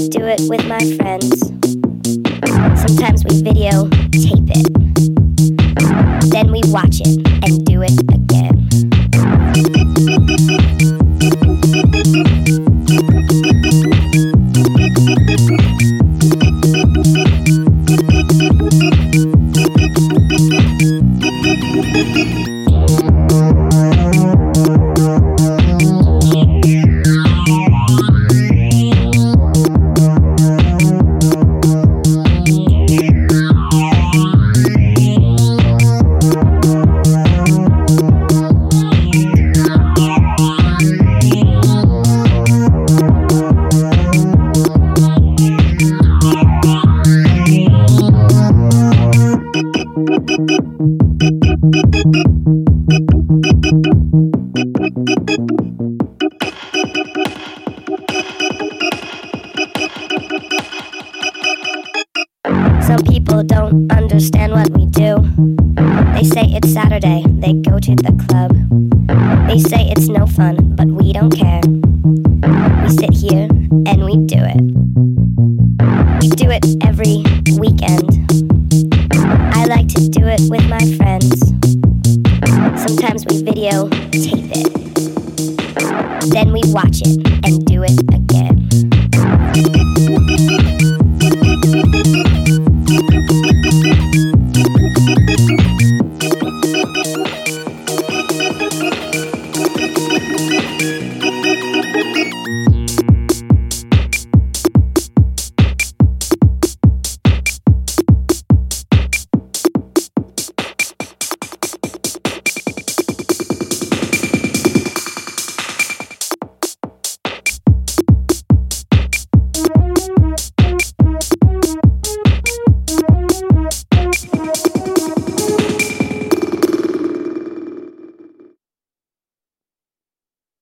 just do it with my friends. Sometimes we video tape it, then we watch it.